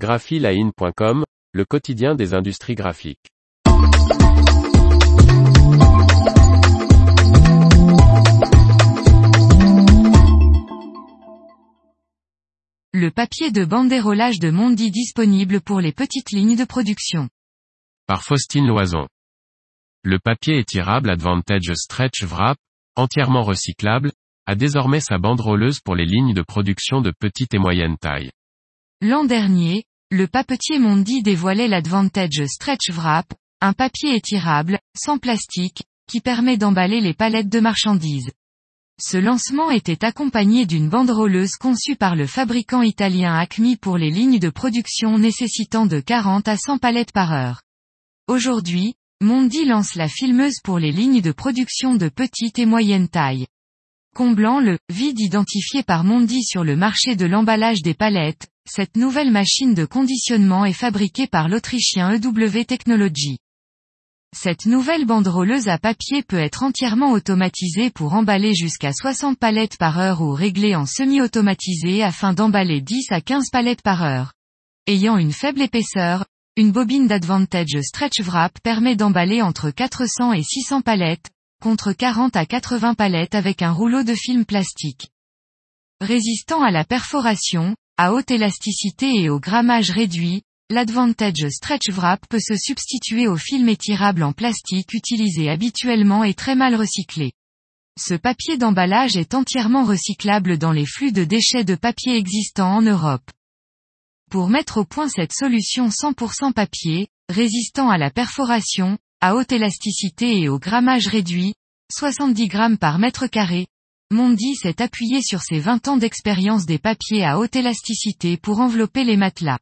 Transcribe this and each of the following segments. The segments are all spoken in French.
graphiline.com, le quotidien des industries graphiques. Le papier de bandérolage de Mondi disponible pour les petites lignes de production. Par Faustine Loison. Le papier étirable Advantage Stretch Wrap, entièrement recyclable, a désormais sa banderoleuse pour les lignes de production de petite et moyenne taille. L'an dernier, le papetier Mondi dévoilait l'Advantage Stretch Wrap, un papier étirable, sans plastique, qui permet d'emballer les palettes de marchandises. Ce lancement était accompagné d'une banderoleuse conçue par le fabricant italien Acme pour les lignes de production nécessitant de 40 à 100 palettes par heure. Aujourd'hui, Mondi lance la filmeuse pour les lignes de production de petite et moyenne taille. Comblant le vide identifié par Mondi sur le marché de l'emballage des palettes, cette nouvelle machine de conditionnement est fabriquée par l'Autrichien EW Technology. Cette nouvelle banderoleuse à papier peut être entièrement automatisée pour emballer jusqu'à 60 palettes par heure ou réglée en semi-automatisé afin d'emballer 10 à 15 palettes par heure. Ayant une faible épaisseur, une bobine d'Advantage Stretch Wrap permet d'emballer entre 400 et 600 palettes, contre 40 à 80 palettes avec un rouleau de film plastique. Résistant à la perforation, à haute élasticité et au grammage réduit, l'Advantage Stretch Wrap peut se substituer au film étirable en plastique utilisé habituellement et très mal recyclé. Ce papier d'emballage est entièrement recyclable dans les flux de déchets de papier existants en Europe. Pour mettre au point cette solution 100% papier, résistant à la perforation, à haute élasticité et au grammage réduit, 70 grammes par mètre carré, Mondi s'est appuyé sur ses 20 ans d'expérience des papiers à haute élasticité pour envelopper les matelas.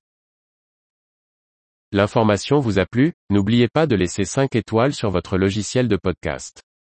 L'information vous a plu, n'oubliez pas de laisser 5 étoiles sur votre logiciel de podcast.